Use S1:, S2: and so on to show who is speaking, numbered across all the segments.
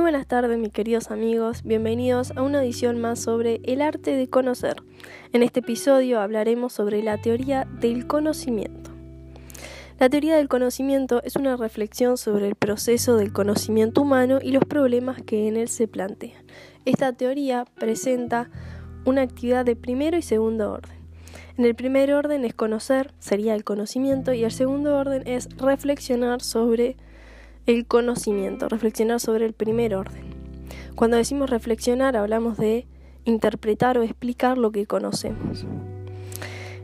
S1: buenas tardes mis queridos amigos, bienvenidos a una edición más sobre el arte de conocer. En este episodio hablaremos sobre la teoría del conocimiento. La teoría del conocimiento es una reflexión sobre el proceso del conocimiento humano y los problemas que en él se plantean. Esta teoría presenta una actividad de primero y segundo orden. En el primer orden es conocer, sería el conocimiento, y el segundo orden es reflexionar sobre el conocimiento, reflexionar sobre el primer orden. Cuando decimos reflexionar hablamos de interpretar o explicar lo que conocemos.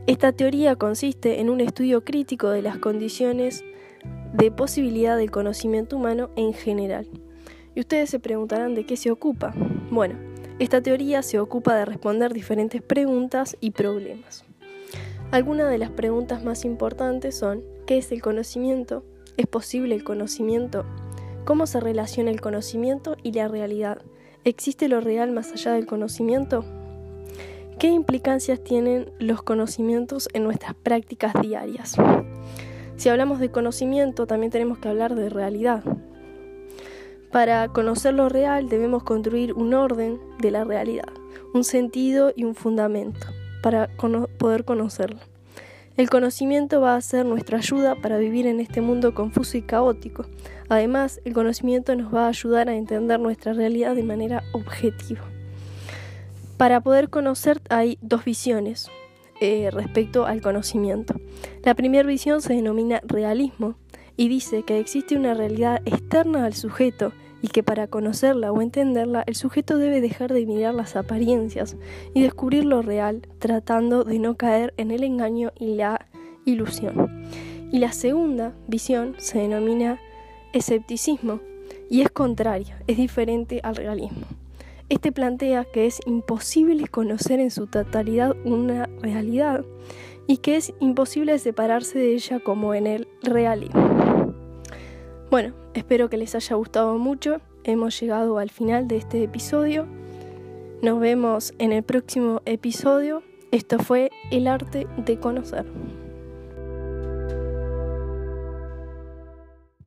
S1: Esta teoría consiste en un estudio crítico de las condiciones de posibilidad del conocimiento humano en general. Y ustedes se preguntarán de qué se ocupa. Bueno, esta teoría se ocupa de responder diferentes preguntas y problemas. Algunas de las preguntas más importantes son ¿qué es el conocimiento? ¿Es posible el conocimiento? ¿Cómo se relaciona el conocimiento y la realidad? ¿Existe lo real más allá del conocimiento? ¿Qué implicancias tienen los conocimientos en nuestras prácticas diarias? Si hablamos de conocimiento, también tenemos que hablar de realidad. Para conocer lo real debemos construir un orden de la realidad, un sentido y un fundamento para poder conocerlo. El conocimiento va a ser nuestra ayuda para vivir en este mundo confuso y caótico. Además, el conocimiento nos va a ayudar a entender nuestra realidad de manera objetiva. Para poder conocer hay dos visiones eh, respecto al conocimiento. La primera visión se denomina realismo y dice que existe una realidad externa al sujeto y que para conocerla o entenderla el sujeto debe dejar de mirar las apariencias y descubrir lo real, tratando de no caer en el engaño y la ilusión. Y la segunda visión se denomina escepticismo y es contraria, es diferente al realismo. Este plantea que es imposible conocer en su totalidad una realidad y que es imposible separarse de ella como en el realismo. Bueno, espero que les haya gustado mucho. Hemos llegado al final de este episodio. Nos vemos en el próximo episodio. Esto fue El arte de conocer.